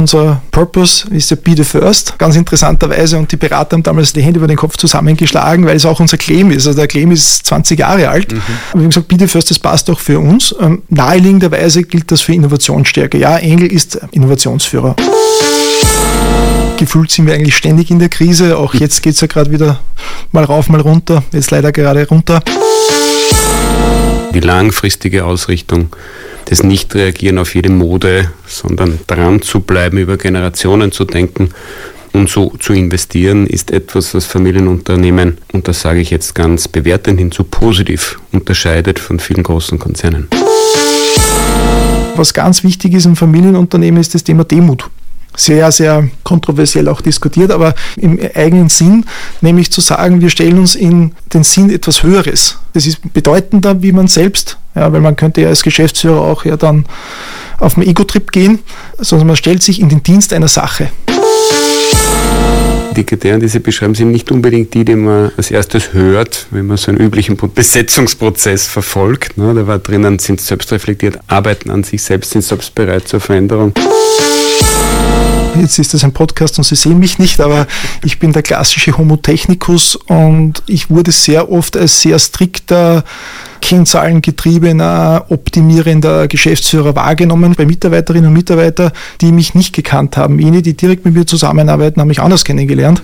Unser Purpose ist ja Be the First, ganz interessanterweise. Und die Berater haben damals die Hände über den Kopf zusammengeschlagen, weil es auch unser Claim ist. Also der Claim ist 20 Jahre alt. Mhm. Aber wir haben gesagt, Be the First, das passt auch für uns. Ähm, naheliegenderweise gilt das für Innovationsstärke. Ja, Engel ist Innovationsführer gefühlt sind wir eigentlich ständig in der Krise. Auch jetzt geht es ja gerade wieder mal rauf, mal runter. Jetzt leider gerade runter. Die langfristige Ausrichtung, das Nicht-Reagieren auf jede Mode, sondern dran zu bleiben, über Generationen zu denken und so zu investieren, ist etwas, was Familienunternehmen, und das sage ich jetzt ganz bewertend hinzu, positiv unterscheidet von vielen großen Konzernen. Was ganz wichtig ist im Familienunternehmen, ist das Thema Demut sehr, sehr kontroversiell auch diskutiert, aber im eigenen Sinn, nämlich zu sagen, wir stellen uns in den Sinn etwas Höheres. Das ist bedeutender wie man selbst, ja, weil man könnte ja als Geschäftsführer auch ja dann auf einen Ego-Trip gehen, sondern man stellt sich in den Dienst einer Sache. Die Kriterien, die Sie beschreiben, sind nicht unbedingt die, die man als erstes hört, wenn man so einen üblichen Besetzungsprozess verfolgt. Ne? Da war drinnen, sind selbstreflektiert, arbeiten an sich selbst, sind selbst bereit zur Veränderung. Jetzt ist das ein Podcast und Sie sehen mich nicht, aber ich bin der klassische Homo technicus und ich wurde sehr oft als sehr strikter, kennzahlengetriebener, optimierender Geschäftsführer wahrgenommen bei Mitarbeiterinnen und Mitarbeitern, die mich nicht gekannt haben. Jene, die direkt mit mir zusammenarbeiten, haben mich anders kennengelernt.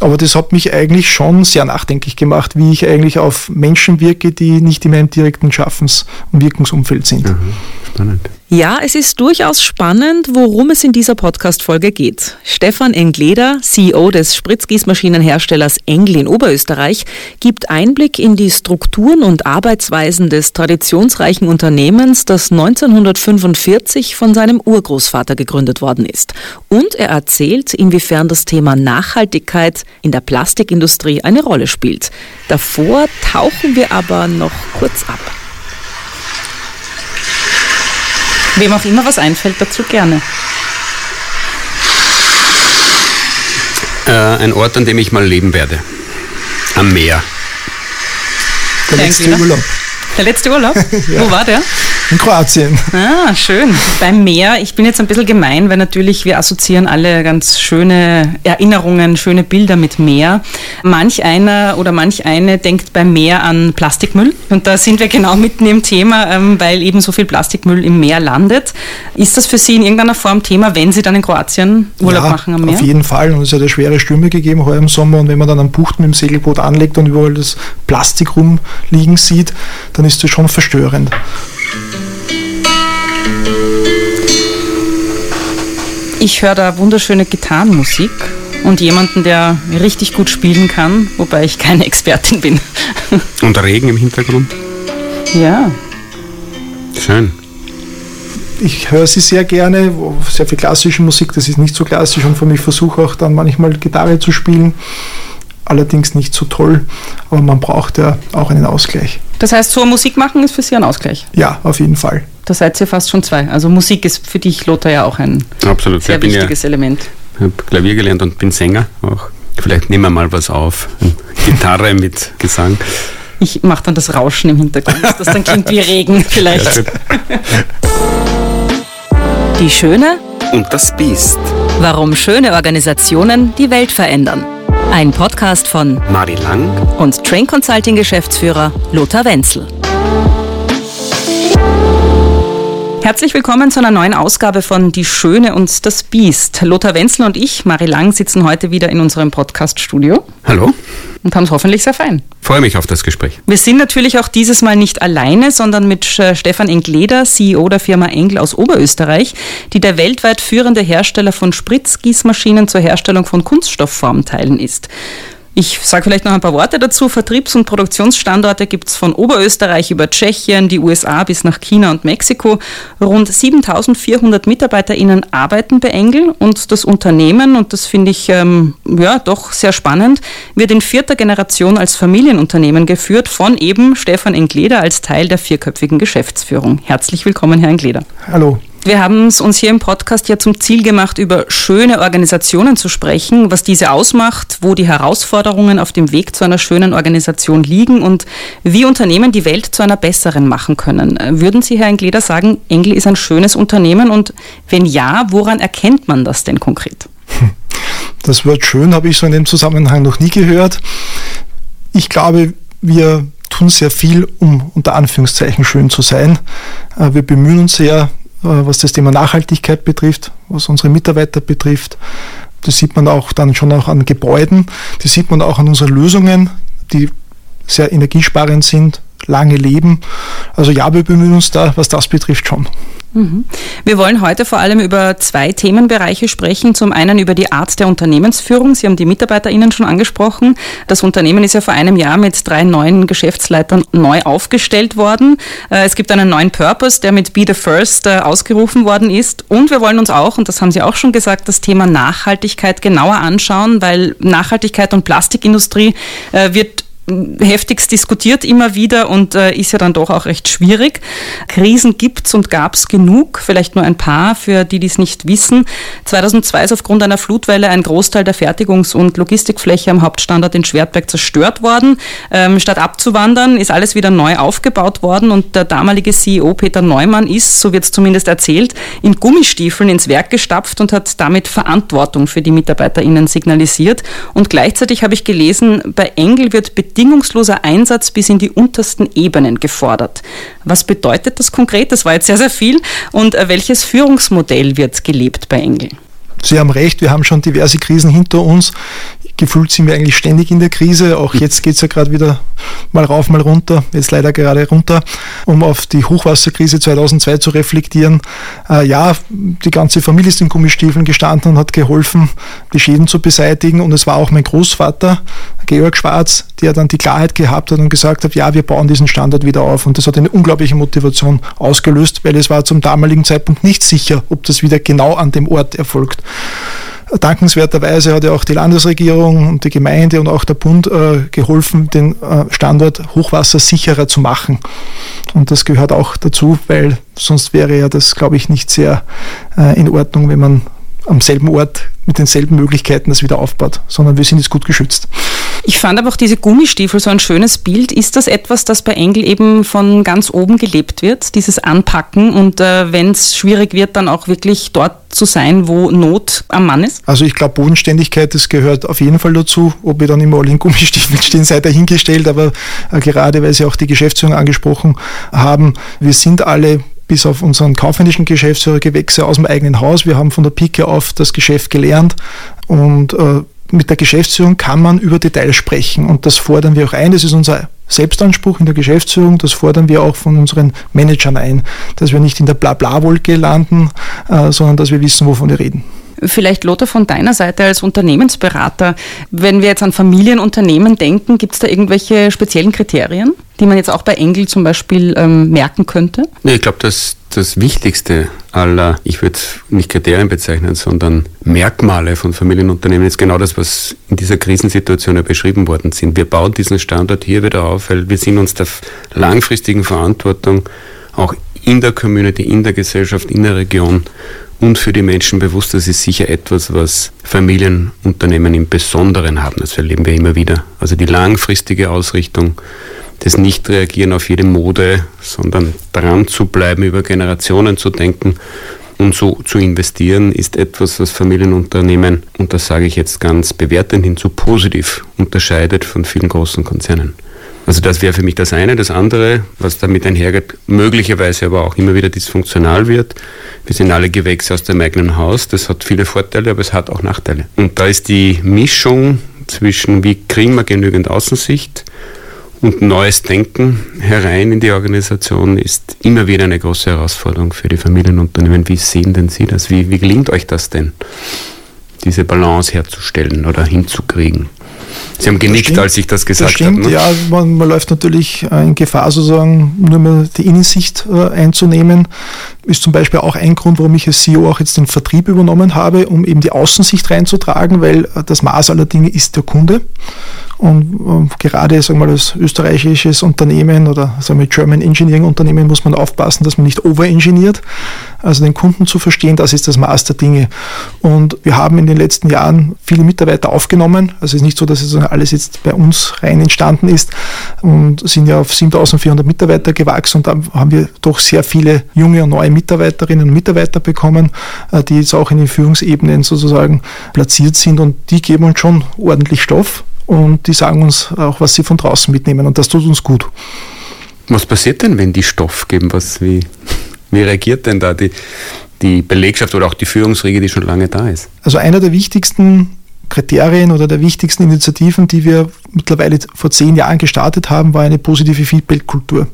Aber das hat mich eigentlich schon sehr nachdenklich gemacht, wie ich eigentlich auf Menschen wirke, die nicht in meinem direkten Schaffens- und Wirkungsumfeld sind. Mhm, spannend. Ja, es ist durchaus spannend, worum es in dieser Podcast-Folge geht. Stefan Engleder, CEO des Spritzgießmaschinenherstellers Engl in Oberösterreich, gibt Einblick in die Strukturen und Arbeitsweisen des traditionsreichen Unternehmens, das 1945 von seinem Urgroßvater gegründet worden ist. Und er erzählt, inwiefern das Thema Nachhaltigkeit in der Plastikindustrie eine Rolle spielt. Davor tauchen wir aber noch kurz ab. Wem auch immer was einfällt, dazu gerne. Äh, ein Ort, an dem ich mal leben werde. Am Meer. Der letzte Urlaub. Der letzte Urlaub? ja. Wo war der? In Kroatien. Ah, schön. Beim Meer. Ich bin jetzt ein bisschen gemein, weil natürlich wir assoziieren alle ganz schöne Erinnerungen, schöne Bilder mit Meer. Manch einer oder manch eine denkt beim Meer an Plastikmüll. Und da sind wir genau mitten im Thema, ähm, weil eben so viel Plastikmüll im Meer landet. Ist das für Sie in irgendeiner Form Thema, wenn Sie dann in Kroatien Urlaub ja, machen am Meer? Auf jeden Fall. Und es hat ja schwere Stürme gegeben heuer im Sommer. Und wenn man dann am Bucht mit dem Segelboot anlegt und überall das Plastik rumliegen sieht, dann ist das schon verstörend. Ich höre da wunderschöne Gitarrenmusik und jemanden, der richtig gut spielen kann, wobei ich keine Expertin bin. Und Regen im Hintergrund? Ja. Schön. Ich höre sie sehr gerne, sehr viel klassische Musik, das ist nicht so klassisch und für mich versuche auch dann manchmal Gitarre zu spielen allerdings nicht so toll, aber man braucht ja auch einen Ausgleich. Das heißt, so Musik machen ist für Sie ein Ausgleich? Ja, auf jeden Fall. Da seid ihr fast schon zwei. Also Musik ist für dich, Lothar, ja auch ein Absolut. sehr wichtiges ja, Element. Ich habe Klavier gelernt und bin Sänger auch. Vielleicht nehmen wir mal was auf. Gitarre mit Gesang. Ich mache dann das Rauschen im Hintergrund, das dann klingt wie Regen vielleicht. Die Schöne und das Biest. Warum schöne Organisationen die Welt verändern. Ein Podcast von Mari Lang und Train Consulting Geschäftsführer Lothar Wenzel. Herzlich willkommen zu einer neuen Ausgabe von Die Schöne und das Biest. Lothar Wenzel und ich, Mari Lang, sitzen heute wieder in unserem Podcast-Studio. Hallo und haben es hoffentlich sehr fein. Freue mich auf das Gespräch. Wir sind natürlich auch dieses Mal nicht alleine, sondern mit äh, Stefan Engleder, CEO der Firma Engl aus Oberösterreich, die der weltweit führende Hersteller von Spritzgießmaschinen zur Herstellung von Kunststoffformteilen ist. Ich sage vielleicht noch ein paar Worte dazu. Vertriebs- und Produktionsstandorte gibt es von Oberösterreich über Tschechien, die USA bis nach China und Mexiko. Rund 7400 MitarbeiterInnen arbeiten bei Engel und das Unternehmen, und das finde ich ähm, ja, doch sehr spannend, wird in vierter Generation als Familienunternehmen geführt von eben Stefan Engleder als Teil der vierköpfigen Geschäftsführung. Herzlich willkommen, Herr Engleder. Hallo. Wir haben es uns hier im Podcast ja zum Ziel gemacht, über schöne Organisationen zu sprechen, was diese ausmacht, wo die Herausforderungen auf dem Weg zu einer schönen Organisation liegen und wie Unternehmen die Welt zu einer besseren machen können. Würden Sie, Herr Engleder, sagen, Engel ist ein schönes Unternehmen und wenn ja, woran erkennt man das denn konkret? Das Wort schön habe ich so in dem Zusammenhang noch nie gehört. Ich glaube, wir tun sehr viel, um unter Anführungszeichen schön zu sein. Äh, wir bemühen uns sehr, was das Thema Nachhaltigkeit betrifft, was unsere Mitarbeiter betrifft. Das sieht man auch dann schon auch an Gebäuden, das sieht man auch an unseren Lösungen, die sehr energiesparend sind, lange leben. Also ja, wir bemühen uns da, was das betrifft, schon. Mhm. Wir wollen heute vor allem über zwei Themenbereiche sprechen. Zum einen über die Art der Unternehmensführung. Sie haben die MitarbeiterInnen schon angesprochen. Das Unternehmen ist ja vor einem Jahr mit drei neuen Geschäftsleitern neu aufgestellt worden. Äh, es gibt einen neuen Purpose, der mit Be the First äh, ausgerufen worden ist. Und wir wollen uns auch, und das haben Sie auch schon gesagt, das Thema Nachhaltigkeit genauer anschauen, weil Nachhaltigkeit und Plastikindustrie äh, wird heftigst diskutiert immer wieder und äh, ist ja dann doch auch recht schwierig. Krisen gibt's und gab's genug, vielleicht nur ein paar für die, die es nicht wissen. 2002 ist aufgrund einer Flutwelle ein Großteil der Fertigungs- und Logistikfläche am Hauptstandort in Schwertberg zerstört worden. Ähm, statt abzuwandern, ist alles wieder neu aufgebaut worden und der damalige CEO Peter Neumann ist, so wird es zumindest erzählt, in Gummistiefeln ins Werk gestapft und hat damit Verantwortung für die MitarbeiterInnen signalisiert. Und gleichzeitig habe ich gelesen, bei Engel wird bedingt bedingungsloser Einsatz bis in die untersten Ebenen gefordert. Was bedeutet das konkret? Das war jetzt sehr, sehr viel. Und äh, welches Führungsmodell wird gelebt bei Engel? Sie haben recht, wir haben schon diverse Krisen hinter uns gefühlt sind wir eigentlich ständig in der Krise. Auch jetzt geht es ja gerade wieder mal rauf, mal runter. Jetzt leider gerade runter, um auf die Hochwasserkrise 2002 zu reflektieren. Äh, ja, die ganze Familie ist in Gummistiefeln gestanden und hat geholfen, die Schäden zu beseitigen. Und es war auch mein Großvater, Georg Schwarz, der dann die Klarheit gehabt hat und gesagt hat, ja, wir bauen diesen Standort wieder auf. Und das hat eine unglaubliche Motivation ausgelöst, weil es war zum damaligen Zeitpunkt nicht sicher, ob das wieder genau an dem Ort erfolgt. Dankenswerterweise hat ja auch die Landesregierung und die Gemeinde und auch der Bund äh, geholfen, den äh, Standort Hochwasser sicherer zu machen. Und das gehört auch dazu, weil sonst wäre ja das, glaube ich, nicht sehr äh, in Ordnung, wenn man am selben Ort mit denselben Möglichkeiten das wieder aufbaut, sondern wir sind jetzt gut geschützt. Ich fand aber auch diese Gummistiefel so ein schönes Bild. Ist das etwas, das bei Engel eben von ganz oben gelebt wird, dieses Anpacken und äh, wenn es schwierig wird, dann auch wirklich dort zu sein, wo Not am Mann ist? Also ich glaube, Bodenständigkeit, das gehört auf jeden Fall dazu. Ob wir dann immer alle in Gummistiefeln stehen, sei dahingestellt, aber äh, gerade weil Sie auch die Geschäftsführung angesprochen haben, wir sind alle bis auf unseren kaufmännischen Geschäftsführer Gewächse aus dem eigenen Haus. Wir haben von der Pike auf das Geschäft gelernt und äh, mit der Geschäftsführung kann man über Details sprechen und das fordern wir auch ein. Das ist unser Selbstanspruch in der Geschäftsführung, das fordern wir auch von unseren Managern ein, dass wir nicht in der Blabla-Wolke landen, äh, sondern dass wir wissen, wovon wir reden. Vielleicht Lothar von deiner Seite als Unternehmensberater, wenn wir jetzt an Familienunternehmen denken, gibt es da irgendwelche speziellen Kriterien, die man jetzt auch bei Engel zum Beispiel ähm, merken könnte? Nee, ich glaube, dass das Wichtigste aller, ich würde nicht Kriterien bezeichnen, sondern Merkmale von Familienunternehmen ist genau das, was in dieser Krisensituation ja beschrieben worden sind. Wir bauen diesen Standort hier wieder auf, weil wir sind uns der langfristigen Verantwortung auch in der Community, in der Gesellschaft, in der Region und für die Menschen bewusst. Das ist sicher etwas, was Familienunternehmen im Besonderen haben. Das erleben wir immer wieder. Also die langfristige Ausrichtung, das Nicht-Reagieren auf jede Mode, sondern dran zu bleiben, über Generationen zu denken und so zu investieren, ist etwas, was Familienunternehmen, und das sage ich jetzt ganz bewertend hinzu, positiv unterscheidet von vielen großen Konzernen. Also das wäre für mich das eine. Das andere, was damit einhergeht, möglicherweise aber auch immer wieder dysfunktional wird. Wir sind alle Gewächse aus dem eigenen Haus. Das hat viele Vorteile, aber es hat auch Nachteile. Und da ist die Mischung zwischen, wie kriegen wir genügend Außensicht und neues Denken herein in die Organisation, ist immer wieder eine große Herausforderung für die Familienunternehmen. Wie sehen denn Sie das? Wie, wie gelingt euch das denn, diese Balance herzustellen oder hinzukriegen? Sie haben genickt, stimmt, als ich das gesagt das stimmt, habe. Ne? Ja, man, man, läuft natürlich in Gefahr, sozusagen nur mehr die Innensicht äh, einzunehmen. Ist zum Beispiel auch ein Grund, warum ich als CEO auch jetzt den Vertrieb übernommen habe, um eben die Außensicht reinzutragen, weil äh, das Maß aller Dinge ist der Kunde. Und gerade sagen wir mal, als österreichisches Unternehmen oder sagen wir German Engineering Unternehmen muss man aufpassen, dass man nicht overengineert. Also den Kunden zu verstehen, das ist das Maß der Dinge. Und wir haben in den letzten Jahren viele Mitarbeiter aufgenommen. Also es ist nicht so, dass es alles jetzt bei uns rein entstanden ist und sind ja auf 7400 Mitarbeiter gewachsen und da haben wir doch sehr viele junge und neue Mitarbeiterinnen und Mitarbeiter bekommen, äh, die jetzt auch in den Führungsebenen sozusagen platziert sind und die geben uns schon ordentlich Stoff und die sagen uns auch, was sie von draußen mitnehmen und das tut uns gut. Was passiert denn, wenn die Stoff geben? Was, wie, wie reagiert denn da die, die Belegschaft oder auch die Führungsriege, die schon lange da ist? Also einer der wichtigsten Kriterien oder der wichtigsten Initiativen, die wir mittlerweile vor zehn Jahren gestartet haben, war eine positive Feedback-Kultur.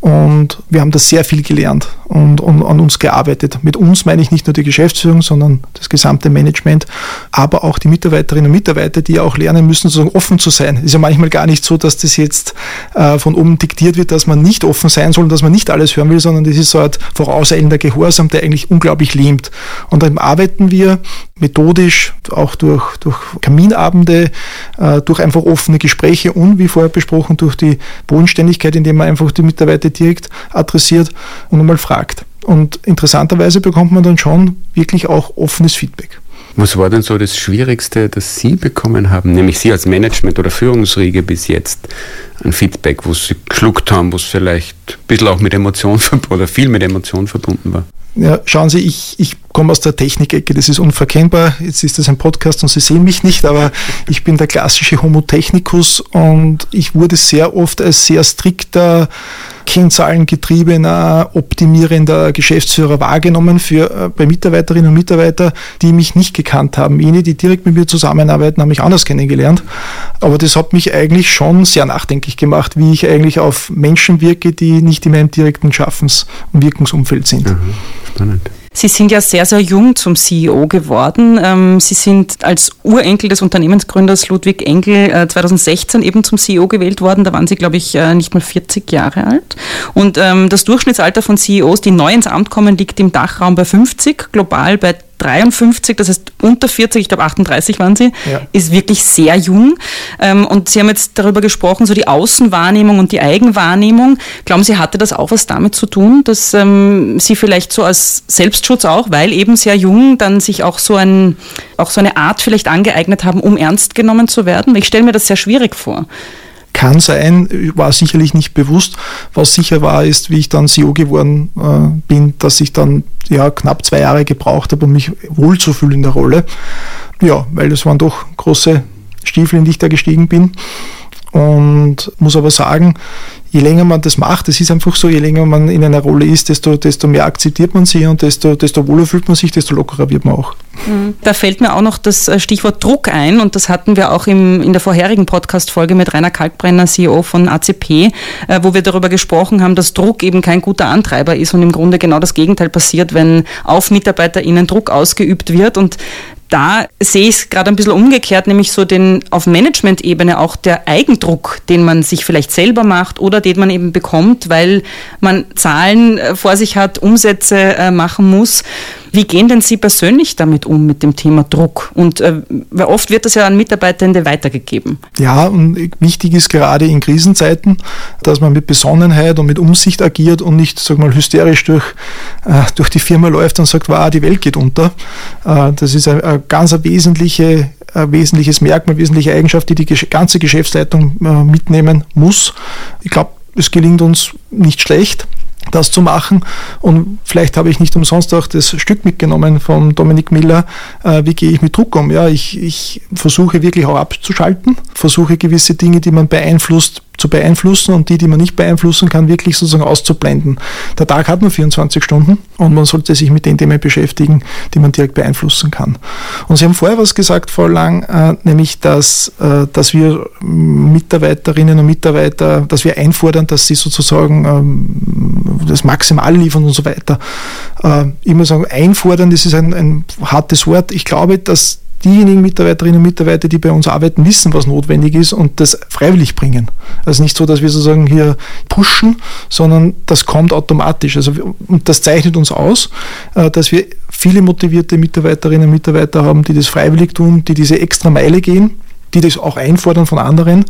Und wir haben da sehr viel gelernt und, und, an uns gearbeitet. Mit uns meine ich nicht nur die Geschäftsführung, sondern das gesamte Management, aber auch die Mitarbeiterinnen und Mitarbeiter, die auch lernen müssen, sozusagen offen zu sein. Ist ja manchmal gar nicht so, dass das jetzt äh, von oben diktiert wird, dass man nicht offen sein soll und dass man nicht alles hören will, sondern das ist so ein vorauseilender Gehorsam, der eigentlich unglaublich lähmt. Und dann arbeiten wir methodisch, auch durch, durch Kaminabende, äh, durch einfach offene Gespräche und, wie vorher besprochen, durch die Bodenständigkeit, indem man einfach die Mitarbeiter direkt adressiert und einmal fragt. Und interessanterweise bekommt man dann schon wirklich auch offenes Feedback. Was war denn so das Schwierigste, das Sie bekommen haben, nämlich Sie als Management oder Führungsriege bis jetzt, ein Feedback, wo Sie geschluckt haben, wo es vielleicht ein bisschen auch mit Emotionen oder viel mit Emotionen verbunden war? Ja, schauen Sie, ich, ich komme aus der Technikecke, das ist unverkennbar. Jetzt ist das ein Podcast und Sie sehen mich nicht, aber ich bin der klassische Homo technicus und ich wurde sehr oft als sehr strikter, kennzahlengetriebener, optimierender Geschäftsführer wahrgenommen für, äh, bei Mitarbeiterinnen und Mitarbeitern, die mich nicht gekannt haben. Jene, die direkt mit mir zusammenarbeiten, haben mich anders kennengelernt. Aber das hat mich eigentlich schon sehr nachdenklich gemacht, wie ich eigentlich auf Menschen wirke, die nicht in meinem direkten Schaffens- und Wirkungsumfeld sind. Mhm. Spannend. Sie sind ja sehr, sehr jung zum CEO geworden. Ähm, Sie sind als Urenkel des Unternehmensgründers Ludwig Engel 2016 äh, eben zum CEO gewählt worden. Da waren Sie, glaube ich, äh, nicht mal 40 Jahre alt. Und ähm, das Durchschnittsalter von CEOs, die neu ins Amt kommen, liegt im Dachraum bei 50, global bei 53, das heißt unter 40, ich glaube 38 waren sie, ja. ist wirklich sehr jung. Ähm, und Sie haben jetzt darüber gesprochen, so die Außenwahrnehmung und die Eigenwahrnehmung. Glauben Sie, hatte das auch was damit zu tun, dass ähm, Sie vielleicht so als Selbstschutz auch, weil eben sehr jung, dann sich auch so, ein, auch so eine Art vielleicht angeeignet haben, um ernst genommen zu werden? Ich stelle mir das sehr schwierig vor. Kann sein, war sicherlich nicht bewusst. Was sicher war, ist, wie ich dann CEO geworden äh, bin, dass ich dann ja, knapp zwei Jahre gebraucht habe, um mich wohlzufühlen in der Rolle. Ja, weil es waren doch große Stiefel, in die ich da gestiegen bin. Und muss aber sagen, je länger man das macht, es ist einfach so, je länger man in einer Rolle ist, desto, desto mehr akzeptiert man sie und desto, desto wohler fühlt man sich, desto lockerer wird man auch. Mhm. Da fällt mir auch noch das äh, Stichwort Druck ein und das hatten wir auch im, in der vorherigen Podcast-Folge mit Rainer Kalkbrenner, CEO von ACP, äh, wo wir darüber gesprochen haben, dass Druck eben kein guter Antreiber ist und im Grunde genau das Gegenteil passiert, wenn auf MitarbeiterInnen Druck ausgeübt wird und da sehe ich es gerade ein bisschen umgekehrt, nämlich so den auf Management-Ebene auch der Eigendruck, den man sich vielleicht selber macht oder den man eben bekommt, weil man Zahlen äh, vor sich hat, Umsätze äh, machen muss. Wie gehen denn Sie persönlich damit um, mit dem Thema Druck? Und äh, oft wird das ja an Mitarbeitende weitergegeben. Ja, und wichtig ist gerade in Krisenzeiten, dass man mit Besonnenheit und mit Umsicht agiert und nicht, sag mal, hysterisch durch, äh, durch die Firma läuft und sagt, wow, die Welt geht unter. Äh, das ist eine, eine ganz eine wesentliche ein wesentliches Merkmal, wesentliche Eigenschaft, die die ganze Geschäftsleitung äh, mitnehmen muss. Ich glaube, es gelingt uns nicht schlecht das zu machen. Und vielleicht habe ich nicht umsonst auch das Stück mitgenommen von Dominik Miller, äh, wie gehe ich mit Druck um. Ja, ich, ich versuche wirklich auch abzuschalten, versuche gewisse Dinge, die man beeinflusst, zu beeinflussen und die, die man nicht beeinflussen kann, wirklich sozusagen auszublenden. Der Tag hat nur 24 Stunden und man sollte sich mit den Themen beschäftigen, die man direkt beeinflussen kann. Und Sie haben vorher was gesagt, Frau Lang, äh, nämlich, dass, äh, dass wir Mitarbeiterinnen und Mitarbeiter, dass wir einfordern, dass sie sozusagen ähm, das Maximal liefern und so weiter. Äh, muss sagen, einfordern, das ist ein, ein hartes Wort. Ich glaube, dass diejenigen Mitarbeiterinnen und Mitarbeiter, die bei uns arbeiten, wissen, was notwendig ist und das freiwillig bringen. Also nicht so, dass wir sozusagen hier pushen, sondern das kommt automatisch. Also, und das zeichnet uns aus, äh, dass wir viele motivierte Mitarbeiterinnen und Mitarbeiter haben, die das freiwillig tun, die diese extra Meile gehen die das auch einfordern von anderen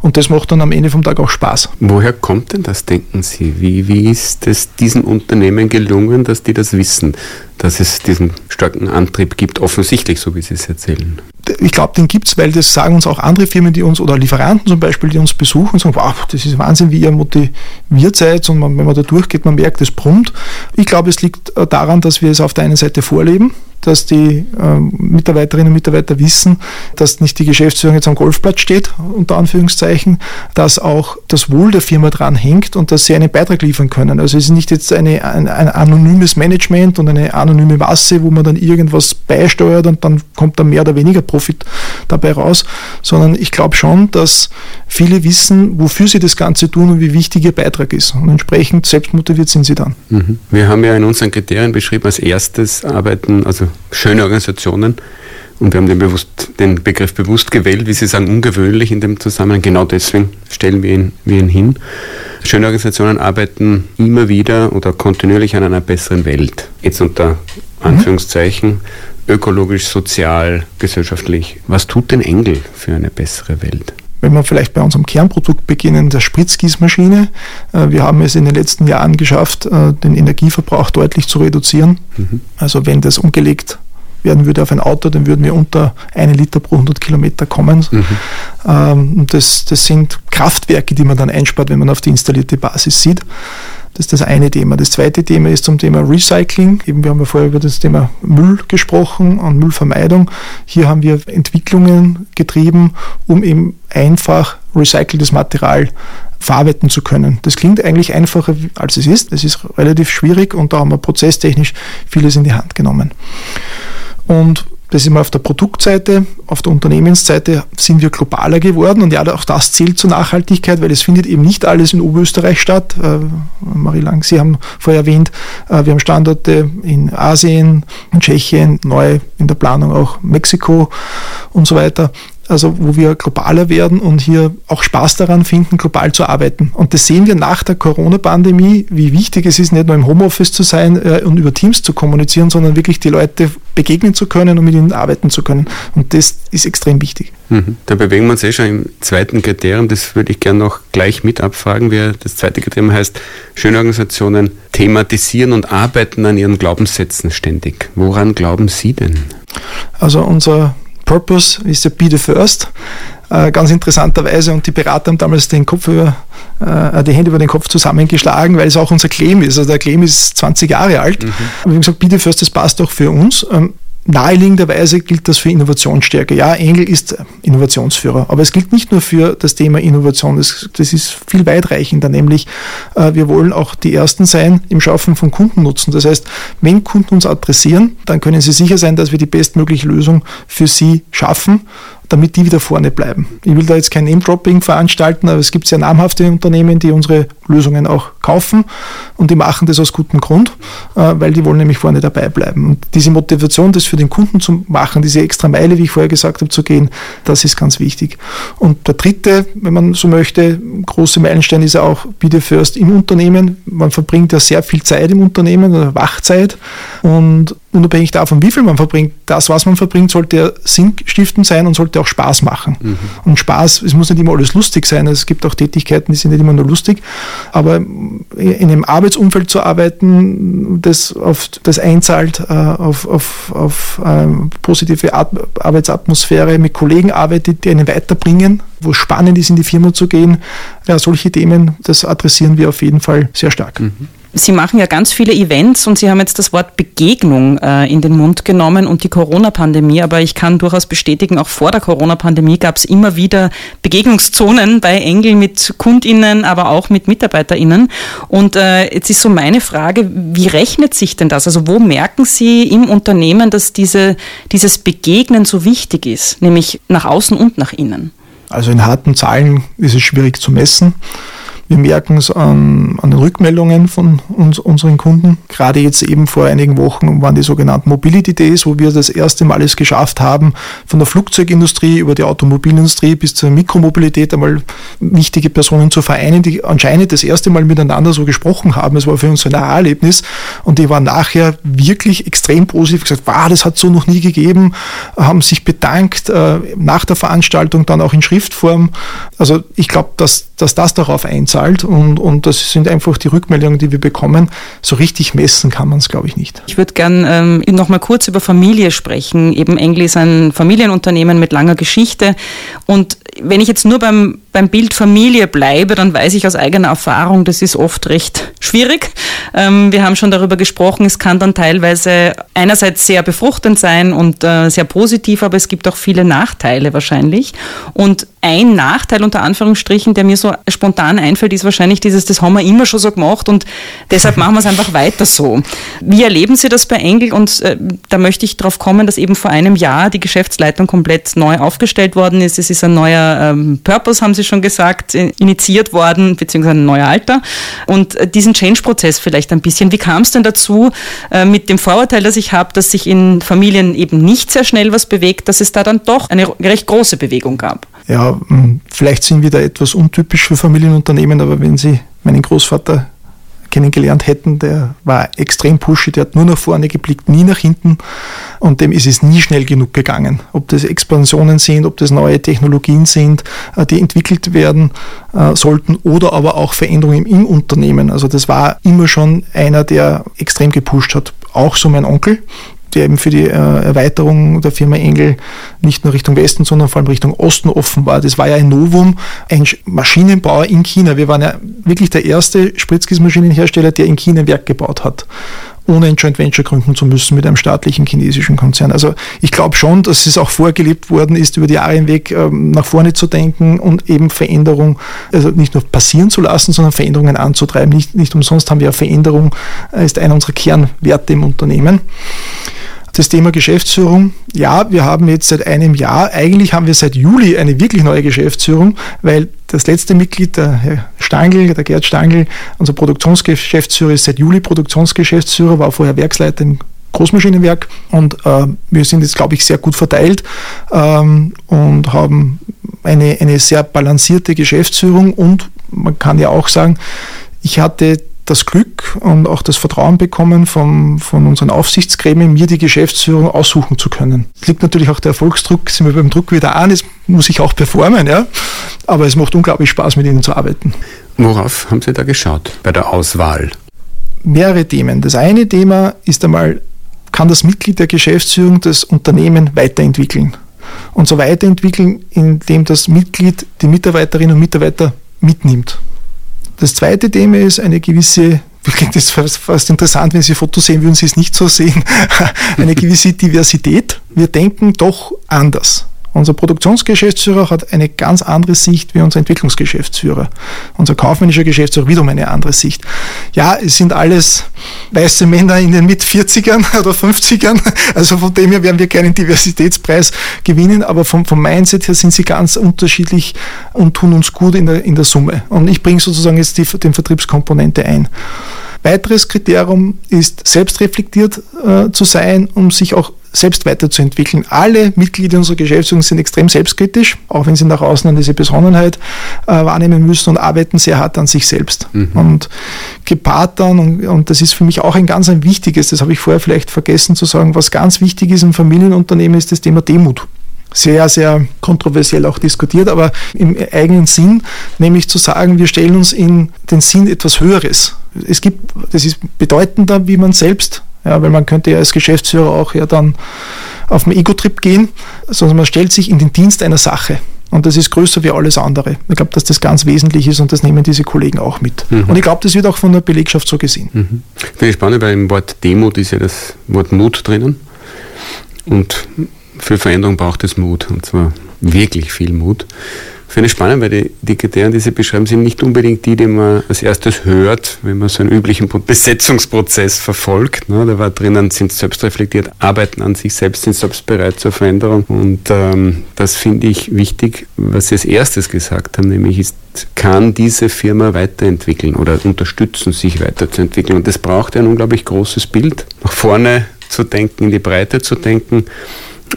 und das macht dann am Ende vom Tag auch Spaß. Woher kommt denn das, denken Sie? Wie, wie ist es diesen Unternehmen gelungen, dass die das wissen, dass es diesen starken Antrieb gibt, offensichtlich, so wie Sie es erzählen? Ich glaube, den gibt es, weil das sagen uns auch andere Firmen, die uns oder Lieferanten zum Beispiel, die uns besuchen und sagen, wow, das ist Wahnsinn, wie ihr motiviert seid und man, wenn man da durchgeht, man merkt, es brummt. Ich glaube, es liegt daran, dass wir es auf der einen Seite vorleben, dass die äh, Mitarbeiterinnen und Mitarbeiter wissen, dass nicht die Geschäftsführung jetzt am Golfplatz steht, unter Anführungszeichen, dass auch das Wohl der Firma dran hängt und dass sie einen Beitrag liefern können. Also es ist nicht jetzt eine, ein, ein anonymes Management und eine anonyme Masse, wo man dann irgendwas beisteuert und dann kommt da mehr oder weniger Profit dabei raus, sondern ich glaube schon, dass viele wissen, wofür sie das Ganze tun und wie wichtig ihr Beitrag ist. Und entsprechend selbstmotiviert sind sie dann. Mhm. Wir haben ja in unseren Kriterien beschrieben, als erstes arbeiten, also schöne Organisationen. Und wir haben den, bewusst, den, Begriff bewusst gewählt, wie Sie sagen, ungewöhnlich in dem Zusammenhang. Genau deswegen stellen wir ihn, wir ihn hin. Schöne Organisationen arbeiten immer wieder oder kontinuierlich an einer besseren Welt. Jetzt unter Anführungszeichen, ökologisch, sozial, gesellschaftlich. Was tut denn Engel für eine bessere Welt? Wenn wir vielleicht bei unserem Kernprodukt beginnen, der Spritzgießmaschine. Äh, wir haben es in den letzten Jahren geschafft, äh, den Energieverbrauch deutlich zu reduzieren. Mhm. Also wenn das umgelegt werden würde auf ein Auto, dann würden wir unter einen Liter pro 100 Kilometer kommen. Mhm. Ähm, das, das sind Kraftwerke, die man dann einspart, wenn man auf die installierte Basis sieht. Das ist das eine Thema. Das zweite Thema ist zum Thema Recycling. Eben, wir haben ja vorher über das Thema Müll gesprochen und Müllvermeidung. Hier haben wir Entwicklungen getrieben, um eben einfach recyceltes Material verarbeiten zu können. Das klingt eigentlich einfacher, als es ist. Es ist relativ schwierig und da haben wir prozesstechnisch vieles in die Hand genommen. Und das ist mal auf der Produktseite, auf der Unternehmensseite sind wir globaler geworden und ja, auch das zählt zur Nachhaltigkeit, weil es findet eben nicht alles in Oberösterreich statt. Äh, Marie Lang, Sie haben vorher erwähnt, äh, wir haben Standorte in Asien, in Tschechien, neu in der Planung auch Mexiko und so weiter also wo wir globaler werden und hier auch Spaß daran finden, global zu arbeiten. Und das sehen wir nach der Corona-Pandemie, wie wichtig es ist, nicht nur im Homeoffice zu sein äh, und über Teams zu kommunizieren, sondern wirklich die Leute begegnen zu können und mit ihnen arbeiten zu können. Und das ist extrem wichtig. Mhm. Da bewegen wir uns eh schon im zweiten Kriterium. Das würde ich gerne noch gleich mit abfragen. Das zweite Kriterium heißt, schöne Organisationen thematisieren und arbeiten an ihren Glaubenssätzen ständig. Woran glauben Sie denn? Also unser Purpose ist ja Be the First. Äh, ganz interessanterweise und die Berater haben damals den Kopf über, äh, die Hände über den Kopf zusammengeschlagen, weil es auch unser Claim ist. Also der Claim ist 20 Jahre alt. Mhm. wir haben gesagt, Be the First, das passt auch für uns. Ähm, Naheliegenderweise gilt das für Innovationsstärke. Ja, Engel ist Innovationsführer, aber es gilt nicht nur für das Thema Innovation, das, das ist viel weitreichender, nämlich äh, wir wollen auch die Ersten sein im Schaffen von Kundennutzen. Das heißt, wenn Kunden uns adressieren, dann können sie sicher sein, dass wir die bestmögliche Lösung für sie schaffen damit die wieder vorne bleiben. Ich will da jetzt kein Name-Dropping veranstalten, aber es gibt sehr namhafte Unternehmen, die unsere Lösungen auch kaufen und die machen das aus gutem Grund, äh, weil die wollen nämlich vorne dabei bleiben. Und diese Motivation, das für den Kunden zu machen, diese extra Meile, wie ich vorher gesagt habe, zu gehen, das ist ganz wichtig. Und der dritte, wenn man so möchte, große Meilenstein ist ja auch Be First im Unternehmen. Man verbringt ja sehr viel Zeit im Unternehmen, Wachzeit und unabhängig davon, wie viel man verbringt, das, was man verbringt, sollte ja sinnstiftend sein und sollte auch Spaß machen. Mhm. Und Spaß, es muss nicht immer alles lustig sein. Es gibt auch Tätigkeiten, die sind nicht immer nur lustig. Aber in einem Arbeitsumfeld zu arbeiten, das auf das einzahlt, äh, auf, auf, auf ähm, positive Arbeitsatmosphäre, mit Kollegen arbeitet, die einen weiterbringen, wo es spannend ist, in die Firma zu gehen. Ja, solche Themen, das adressieren wir auf jeden Fall sehr stark. Mhm. Sie machen ja ganz viele Events und Sie haben jetzt das Wort Begegnung äh, in den Mund genommen und die Corona-Pandemie, aber ich kann durchaus bestätigen, auch vor der Corona-Pandemie gab es immer wieder Begegnungszonen bei Engel mit KundInnen, aber auch mit MitarbeiterInnen. Und äh, jetzt ist so meine Frage, wie rechnet sich denn das? Also wo merken Sie im Unternehmen, dass diese, dieses Begegnen so wichtig ist, nämlich nach außen und nach innen? Also in harten Zahlen ist es schwierig zu messen. Wir merken es an, an den Rückmeldungen von uns, unseren Kunden. Gerade jetzt eben vor einigen Wochen waren die sogenannten Mobility Days, wo wir das erste Mal es geschafft haben, von der Flugzeugindustrie über die Automobilindustrie bis zur Mikromobilität einmal wichtige Personen zu vereinen, die anscheinend das erste Mal miteinander so gesprochen haben. Es war für uns ein Erlebnis und die waren nachher wirklich extrem positiv gesagt, wow, das hat so noch nie gegeben, haben sich bedankt, äh, nach der Veranstaltung dann auch in Schriftform. Also ich glaube, dass, dass das darauf einzahlt und, und das sind einfach die Rückmeldungen, die wir bekommen. So richtig messen kann man es, glaube ich, nicht. Ich würde gern ähm, noch mal kurz über Familie sprechen. Eben Engel ist ein Familienunternehmen mit langer Geschichte und wenn ich jetzt nur beim, beim Bild Familie bleibe, dann weiß ich aus eigener Erfahrung, das ist oft recht schwierig. Ähm, wir haben schon darüber gesprochen, es kann dann teilweise einerseits sehr befruchtend sein und äh, sehr positiv, aber es gibt auch viele Nachteile wahrscheinlich. Und ein Nachteil unter Anführungsstrichen, der mir so spontan einfällt, ist wahrscheinlich dieses, das haben wir immer schon so gemacht und deshalb machen wir es einfach weiter so. Wie erleben Sie das bei Engel? Und äh, da möchte ich darauf kommen, dass eben vor einem Jahr die Geschäftsleitung komplett neu aufgestellt worden ist. Es ist ein neuer ähm, Purpose, haben Sie schon gesagt, initiiert worden, beziehungsweise ein neuer Alter. Und äh, diesen Change-Prozess vielleicht ein bisschen. Wie kam es denn dazu, äh, mit dem Vorurteil, das ich habe, dass sich in Familien eben nicht sehr schnell was bewegt, dass es da dann doch eine recht große Bewegung gab? Ja, vielleicht sind wir da etwas untypisch für Familienunternehmen, aber wenn Sie meinen Großvater kennengelernt hätten, der war extrem pushy, der hat nur nach vorne geblickt, nie nach hinten und dem ist es nie schnell genug gegangen. Ob das Expansionen sind, ob das neue Technologien sind, äh, die entwickelt werden äh, sollten oder aber auch Veränderungen im Unternehmen. Also das war immer schon einer, der extrem gepusht hat. Auch so mein Onkel, der eben für die äh, Erweiterung der Firma Engel nicht nur Richtung Westen, sondern vor allem Richtung Osten offen war. Das war ja ein Novum, ein Maschinenbauer in China. Wir waren ja wirklich der erste Spritzgießmaschinenhersteller, der in China ein Werk gebaut hat ohne ein Joint Venture gründen zu müssen mit einem staatlichen chinesischen Konzern. Also ich glaube schon, dass es auch vorgelebt worden ist, über die Jahre hinweg ähm, nach vorne zu denken und eben Veränderung, also nicht nur passieren zu lassen, sondern Veränderungen anzutreiben. Nicht, nicht umsonst haben wir ja Veränderung, äh, ist einer unserer Kernwerte im Unternehmen. Das Thema Geschäftsführung. Ja, wir haben jetzt seit einem Jahr, eigentlich haben wir seit Juli eine wirklich neue Geschäftsführung, weil das letzte Mitglied, der Herr Stangl, der Gerd Stangl, unser Produktionsgeschäftsführer, ist seit Juli Produktionsgeschäftsführer, war vorher Werksleiter im Großmaschinenwerk und äh, wir sind jetzt, glaube ich, sehr gut verteilt ähm, und haben eine, eine sehr balancierte Geschäftsführung und man kann ja auch sagen, ich hatte das Glück und auch das Vertrauen bekommen vom, von unseren Aufsichtsgremien, mir die Geschäftsführung aussuchen zu können. Es liegt natürlich auch der Erfolgsdruck, sind wir beim Druck wieder an, es muss ich auch performen, ja. Aber es macht unglaublich Spaß, mit Ihnen zu arbeiten. Worauf haben Sie da geschaut bei der Auswahl? Mehrere Themen. Das eine Thema ist einmal, kann das Mitglied der Geschäftsführung das Unternehmen weiterentwickeln? Und so weiterentwickeln, indem das Mitglied die Mitarbeiterinnen und Mitarbeiter mitnimmt. Das zweite Thema ist eine gewisse, jetzt fast, fast interessant, wenn Sie Fotos sehen, würden Sie es nicht so sehen, eine gewisse Diversität. Wir denken doch anders. Unser Produktionsgeschäftsführer hat eine ganz andere Sicht wie unser Entwicklungsgeschäftsführer. Unser kaufmännischer Geschäftsführer wiederum eine andere Sicht. Ja, es sind alles weiße Männer in den mit 40ern oder 50ern. Also von dem her werden wir keinen Diversitätspreis gewinnen, aber vom, vom Mindset her sind sie ganz unterschiedlich und tun uns gut in der, in der Summe. Und ich bringe sozusagen jetzt die, den Vertriebskomponente ein. Weiteres Kriterium ist, selbstreflektiert äh, zu sein, um sich auch selbst weiterzuentwickeln. Alle Mitglieder unserer Geschäftsführung sind extrem selbstkritisch, auch wenn sie nach außen diese Besonnenheit äh, wahrnehmen müssen und arbeiten sehr hart an sich selbst. Mhm. Und gepaart dann, und, und, das ist für mich auch ein ganz ein wichtiges, das habe ich vorher vielleicht vergessen zu sagen, was ganz wichtig ist im Familienunternehmen, ist das Thema Demut sehr, sehr kontroversiell auch diskutiert, aber im eigenen Sinn, nämlich zu sagen, wir stellen uns in den Sinn etwas Höheres. Es gibt, das ist bedeutender, wie man selbst ja, weil man könnte ja als Geschäftsführer auch ja dann auf einen Ego-Trip gehen, sondern man stellt sich in den Dienst einer Sache. Und das ist größer wie alles andere. Ich glaube, dass das ganz wesentlich ist und das nehmen diese Kollegen auch mit. Mhm. Und ich glaube, das wird auch von der Belegschaft so gesehen. Mhm. Finde ich spannend, weil im Wort Demut ist ja das Wort Mut drinnen. Und für Veränderung braucht es Mut. Und zwar wirklich viel Mut. finde ich spannend, weil die, die Kriterien, die Sie beschreiben, sind nicht unbedingt die, die man als erstes hört, wenn man so einen üblichen Besetzungsprozess verfolgt. Ne? Da war drinnen, sind selbstreflektiert, arbeiten an sich selbst, sind selbst bereit zur Veränderung. Und ähm, das finde ich wichtig, was Sie als erstes gesagt haben, nämlich ist, kann diese Firma weiterentwickeln oder unterstützen, sich weiterzuentwickeln. Und das braucht ein unglaublich großes Bild, nach vorne zu denken, in die Breite zu denken.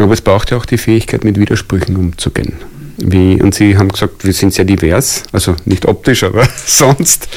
Aber es braucht ja auch die Fähigkeit, mit Widersprüchen umzugehen. Wie, und Sie haben gesagt, wir sind sehr divers, also nicht optisch, aber sonst.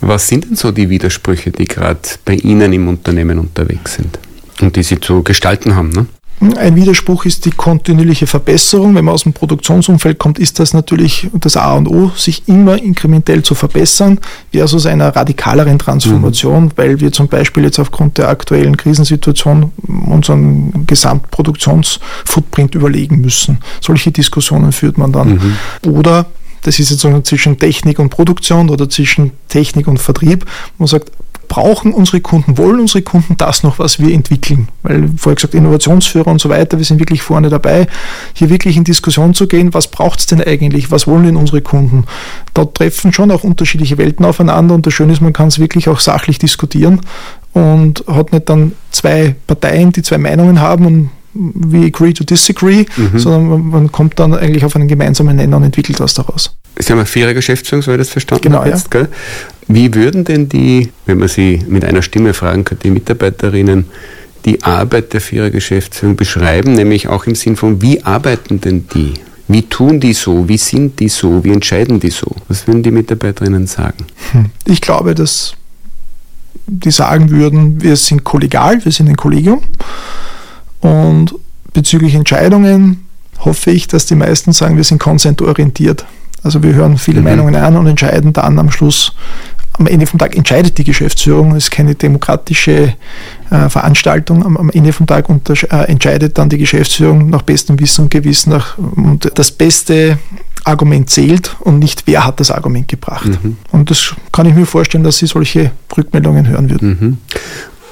Was sind denn so die Widersprüche, die gerade bei Ihnen im Unternehmen unterwegs sind und die Sie zu gestalten haben? Ne? Ein Widerspruch ist die kontinuierliche Verbesserung. Wenn man aus dem Produktionsumfeld kommt, ist das natürlich das A und O, sich immer inkrementell zu verbessern, versus einer radikaleren Transformation, mhm. weil wir zum Beispiel jetzt aufgrund der aktuellen Krisensituation unseren Gesamtproduktionsfootprint überlegen müssen. Solche Diskussionen führt man dann. Mhm. Oder das ist jetzt zwischen Technik und Produktion oder zwischen Technik und Vertrieb. Man sagt, brauchen unsere Kunden, wollen unsere Kunden das noch, was wir entwickeln? Weil vorher gesagt, Innovationsführer und so weiter, wir sind wirklich vorne dabei, hier wirklich in Diskussion zu gehen, was braucht es denn eigentlich, was wollen denn unsere Kunden? Da treffen schon auch unterschiedliche Welten aufeinander und das Schöne ist, man kann es wirklich auch sachlich diskutieren und hat nicht dann zwei Parteien, die zwei Meinungen haben und we agree to disagree, mhm. sondern man kommt dann eigentlich auf einen gemeinsamen Nenner und entwickelt was daraus. Sie haben eine faire Geschäftsführung, so habe ich das verstanden genau, jetzt, ja. Wie würden denn die, wenn man sie mit einer Stimme fragen könnte, die Mitarbeiterinnen, die Arbeit der vierer Geschäftsführung beschreiben, nämlich auch im Sinn von, wie arbeiten denn die? Wie tun die so? Wie sind die so? Wie entscheiden die so? Was würden die Mitarbeiterinnen sagen? Hm. Ich glaube, dass die sagen würden, wir sind kollegial, wir sind ein Kollegium und bezüglich Entscheidungen hoffe ich, dass die meisten sagen, wir sind konsentorientiert. Also wir hören viele mhm. Meinungen an und entscheiden dann am Schluss. Am Ende vom Tag entscheidet die Geschäftsführung. Es ist keine demokratische äh, Veranstaltung. Am, am, Ende vom Tag unter, äh, entscheidet dann die Geschäftsführung nach bestem Wissen und Gewissen. Nach, und das beste Argument zählt und nicht wer hat das Argument gebracht. Mhm. Und das kann ich mir vorstellen, dass Sie solche Rückmeldungen hören würden. Mhm.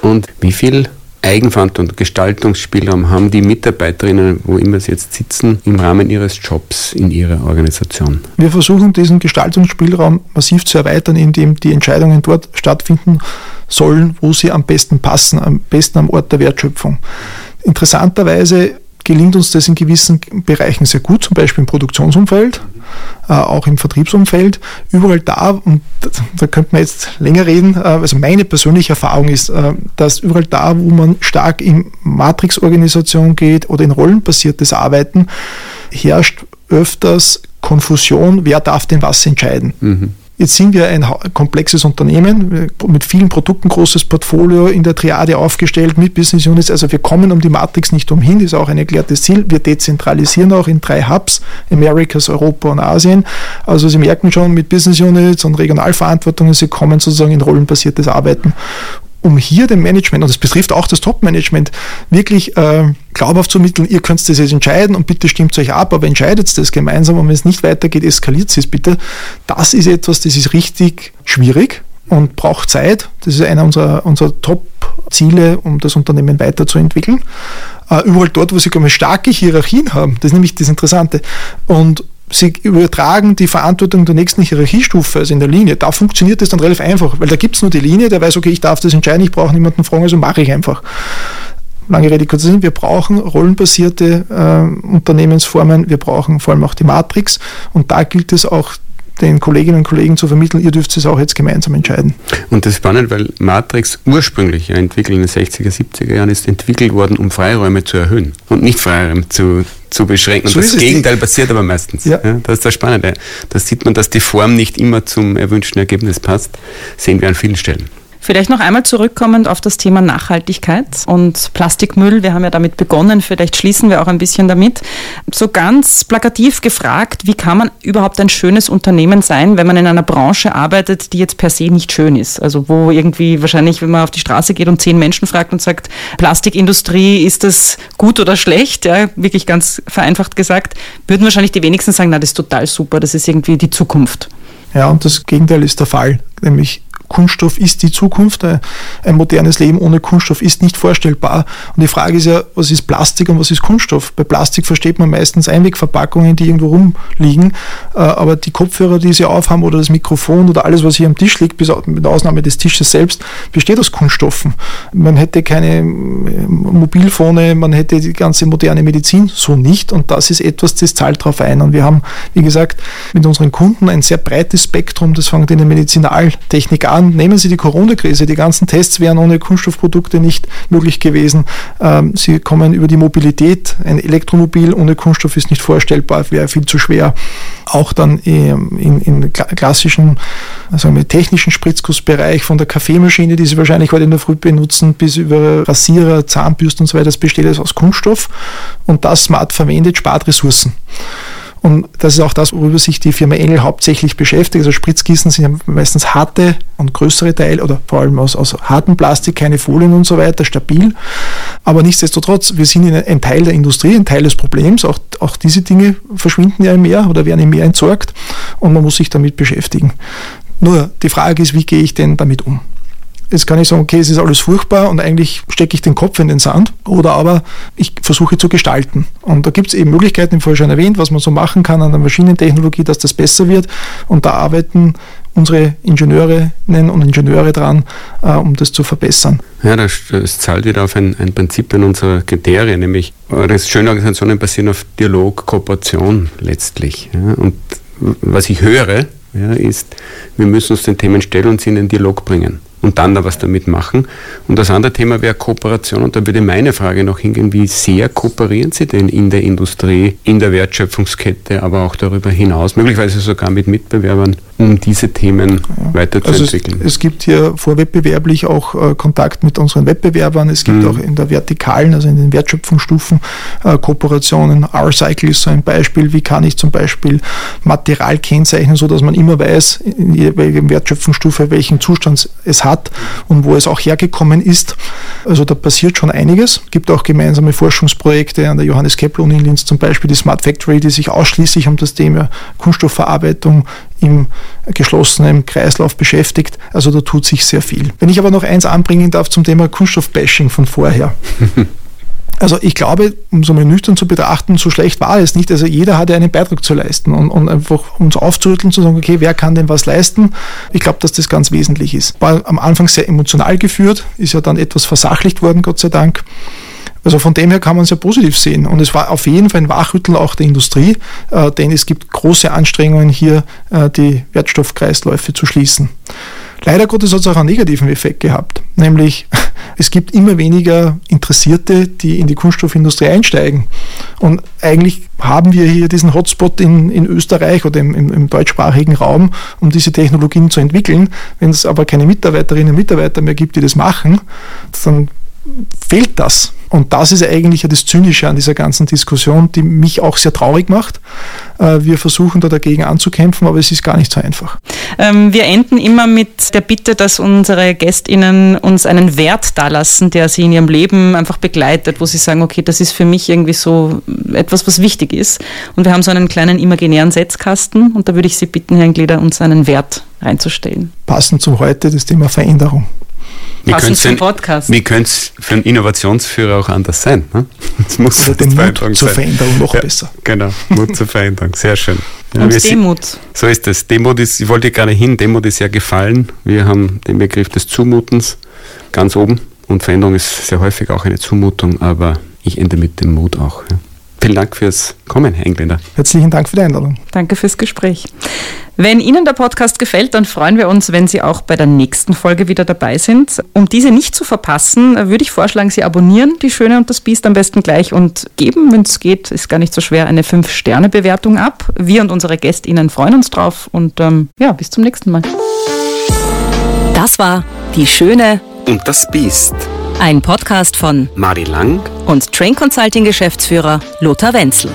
Und wie viel Eigenverantwortung und Gestaltungsspielraum haben die Mitarbeiterinnen, wo immer sie jetzt sitzen, im Rahmen ihres Jobs in ihrer Organisation? Wir versuchen diesen Gestaltungsspielraum massiv zu erweitern, indem die Entscheidungen dort stattfinden sollen, wo sie am besten passen, am besten am Ort der Wertschöpfung. Interessanterweise gelingt uns das in gewissen Bereichen sehr gut, zum Beispiel im Produktionsumfeld, äh, auch im Vertriebsumfeld. Überall da, und da könnte man jetzt länger reden, äh, also meine persönliche Erfahrung ist, äh, dass überall da, wo man stark in Matrixorganisation geht oder in rollenbasiertes Arbeiten, herrscht öfters Konfusion, wer darf denn was entscheiden. Mhm. Jetzt sind wir ein komplexes Unternehmen mit vielen Produkten, großes Portfolio in der Triade aufgestellt mit Business Units. Also wir kommen um die Matrix nicht umhin, ist auch ein erklärtes Ziel. Wir dezentralisieren auch in drei Hubs, Americas, Europa und Asien. Also Sie merken schon mit Business Units und Regionalverantwortungen, Sie kommen sozusagen in rollenbasiertes Arbeiten um hier dem Management, und das betrifft auch das Top-Management, wirklich äh, glaubhaft zu vermitteln, ihr könnt das jetzt entscheiden und bitte stimmt euch ab, aber entscheidet das gemeinsam und wenn es nicht weitergeht, eskaliert es bitte. Das ist etwas, das ist richtig schwierig und braucht Zeit. Das ist einer unserer, unserer Top-Ziele, um das Unternehmen weiterzuentwickeln. Äh, überall dort, wo sie starke Hierarchien haben, das ist nämlich das Interessante. Und Sie übertragen die Verantwortung der nächsten Hierarchiestufe, also in der Linie. Da funktioniert das dann relativ einfach, weil da gibt es nur die Linie, der weiß, okay, ich darf das entscheiden, ich brauche niemanden fragen, also mache ich einfach. Lange Rede, kurzer Sinn, wir brauchen rollenbasierte äh, Unternehmensformen, wir brauchen vor allem auch die Matrix und da gilt es auch den Kolleginnen und Kollegen zu vermitteln, ihr dürft es auch jetzt gemeinsam entscheiden. Und das ist spannend, weil Matrix ursprünglich ja entwickelt in den 60er, 70er Jahren ist entwickelt worden, um Freiräume zu erhöhen und nicht Freiräume zu, zu beschränken. So und das Gegenteil passiert aber meistens. Ja. ja. das ist das Spannende. Da sieht man, dass die Form nicht immer zum erwünschten Ergebnis passt. Sehen wir an vielen Stellen. Vielleicht noch einmal zurückkommend auf das Thema Nachhaltigkeit und Plastikmüll. Wir haben ja damit begonnen, vielleicht schließen wir auch ein bisschen damit. So ganz plakativ gefragt, wie kann man überhaupt ein schönes Unternehmen sein, wenn man in einer Branche arbeitet, die jetzt per se nicht schön ist? Also wo irgendwie wahrscheinlich, wenn man auf die Straße geht und zehn Menschen fragt und sagt, Plastikindustrie, ist das gut oder schlecht? Ja, wirklich ganz vereinfacht gesagt, würden wahrscheinlich die wenigsten sagen, na, das ist total super, das ist irgendwie die Zukunft. Ja, und das Gegenteil ist der Fall, nämlich Kunststoff ist die Zukunft. Ein modernes Leben ohne Kunststoff ist nicht vorstellbar. Und die Frage ist ja, was ist Plastik und was ist Kunststoff? Bei Plastik versteht man meistens Einwegverpackungen, die irgendwo rumliegen. Äh, aber die Kopfhörer, die sie aufhaben oder das Mikrofon oder alles, was hier am Tisch liegt, bis mit Ausnahme des Tisches selbst, besteht aus Kunststoffen. Man hätte keine äh, Mobilfone, man hätte die ganze moderne Medizin so nicht. Und das ist etwas, das zahlt darauf ein. Und wir haben, wie gesagt, mit unseren Kunden ein sehr breites Spektrum. Das fängt in der Medizinaltechnik an. Nehmen Sie die Corona-Krise. Die ganzen Tests wären ohne Kunststoffprodukte nicht möglich gewesen. Ähm, sie kommen über die Mobilität. Ein Elektromobil ohne Kunststoff ist nicht vorstellbar, wäre viel zu schwer. Auch dann ähm, in, in klassischen, sagen wir, technischen Spritzgussbereich von der Kaffeemaschine, die Sie wahrscheinlich heute in der Früh benutzen, bis über Rasierer, Zahnbürsten und so weiter, das besteht alles aus Kunststoff. Und das smart verwendet, spart Ressourcen. Und das ist auch das, worüber sich die Firma Engel hauptsächlich beschäftigt. Also Spritzgießen sind meistens harte und größere Teile oder vor allem aus, aus hartem Plastik, keine Folien und so weiter, stabil. Aber nichtsdestotrotz, wir sind ein Teil der Industrie, ein Teil des Problems. Auch, auch diese Dinge verschwinden ja im Meer oder werden im Meer entsorgt und man muss sich damit beschäftigen. Nur die Frage ist, wie gehe ich denn damit um? Jetzt kann ich sagen, okay, es ist alles furchtbar und eigentlich stecke ich den Kopf in den Sand. Oder aber ich versuche zu gestalten. Und da gibt es eben Möglichkeiten, ich vorher schon erwähnt, was man so machen kann an der Maschinentechnologie, dass das besser wird. Und da arbeiten unsere Ingenieurinnen und Ingenieure dran, äh, um das zu verbessern. Ja, das, das zahlt wieder auf ein, ein Prinzip in unserer Kriterien, nämlich schöne Organisationen basieren auf Dialog, Kooperation letztlich. Ja. Und was ich höre, ja, ist, wir müssen uns den Themen stellen und sie in den Dialog bringen und dann da was damit machen. Und das andere Thema wäre Kooperation. Und da würde meine Frage noch hingehen, wie sehr kooperieren Sie denn in der Industrie, in der Wertschöpfungskette, aber auch darüber hinaus, möglicherweise sogar mit Mitbewerbern, um diese Themen ja. weiterzuentwickeln? Also es, es, gibt hier vorwettbewerblich auch äh, Kontakt mit unseren Wettbewerbern. Es gibt mhm. auch in der Vertikalen, also in den Wertschöpfungsstufen, äh, Kooperationen. R-Cycle ist so ein Beispiel. Wie kann ich zum Beispiel Material kennzeichnen, sodass man immer weiß, in jeder Wertschöpfungsstufe, welchen Zustand es hat hat und wo es auch hergekommen ist. Also da passiert schon einiges. Es gibt auch gemeinsame Forschungsprojekte an der Johannes Kepler Uni in Linz, zum Beispiel die Smart Factory, die sich ausschließlich um das Thema Kunststoffverarbeitung im geschlossenen Kreislauf beschäftigt. Also da tut sich sehr viel. Wenn ich aber noch eins anbringen darf zum Thema Kunststoffbashing von vorher. Also ich glaube, um es mal nüchtern zu betrachten, so schlecht war es nicht. Also jeder hatte einen Beitrag zu leisten und, und einfach uns aufzurütteln, zu sagen, okay, wer kann denn was leisten? Ich glaube, dass das ganz wesentlich ist. War am Anfang sehr emotional geführt, ist ja dann etwas versachlicht worden, Gott sei Dank. Also von dem her kann man es ja positiv sehen. Und es war auf jeden Fall ein Wachrüttel auch der Industrie, äh, denn es gibt große Anstrengungen hier, äh, die Wertstoffkreisläufe zu schließen. Leider Gottes hat es auch einen negativen Effekt gehabt, nämlich es gibt immer weniger Interessierte, die in die Kunststoffindustrie einsteigen. Und eigentlich haben wir hier diesen Hotspot in, in Österreich oder im, im, im deutschsprachigen Raum, um diese Technologien zu entwickeln. Wenn es aber keine Mitarbeiterinnen und Mitarbeiter mehr gibt, die das machen, dann fehlt das. Und das ist eigentlich das Zynische an dieser ganzen Diskussion, die mich auch sehr traurig macht. Äh, wir versuchen da dagegen anzukämpfen, aber es ist gar nicht so einfach. Ähm, wir enden immer mit der Bitte, dass unsere GästInnen uns einen Wert dalassen, der sie in ihrem Leben einfach begleitet, wo sie sagen, okay, das ist für mich irgendwie so etwas, was wichtig ist. Und wir haben so einen kleinen imaginären Setzkasten und da würde ich Sie bitten, Herr Gleder, uns einen Wert reinzustellen. Passend zum heute das Thema Veränderung. Wie Passend zum Podcast. Wie könnte es für einen Innovationsführer auch anders sein? Ne? Das muss Oder den Mut zur sein. Veränderung noch ja, besser. Genau, Mut zur Veränderung, sehr schön. Ja, Und Demut. So ist es. Demut ist, ich wollte gerade hin, Demut ist ja gefallen. Wir haben den Begriff des Zumutens ganz oben. Und Veränderung ist sehr häufig auch eine Zumutung, aber ich ende mit dem Mut auch. Ja. Vielen Dank fürs Kommen, Herr Engländer. Herzlichen Dank für die Einladung. Danke fürs Gespräch. Wenn Ihnen der Podcast gefällt, dann freuen wir uns, wenn Sie auch bei der nächsten Folge wieder dabei sind. Um diese nicht zu verpassen, würde ich vorschlagen, Sie abonnieren die Schöne und das Biest am besten gleich und geben, wenn es geht, ist gar nicht so schwer, eine 5-Sterne-Bewertung ab. Wir und unsere GästInnen freuen uns drauf und ähm, ja, bis zum nächsten Mal. Das war Die Schöne und das Biest. Ein Podcast von Mari Lang und Train Consulting Geschäftsführer Lothar Wenzel.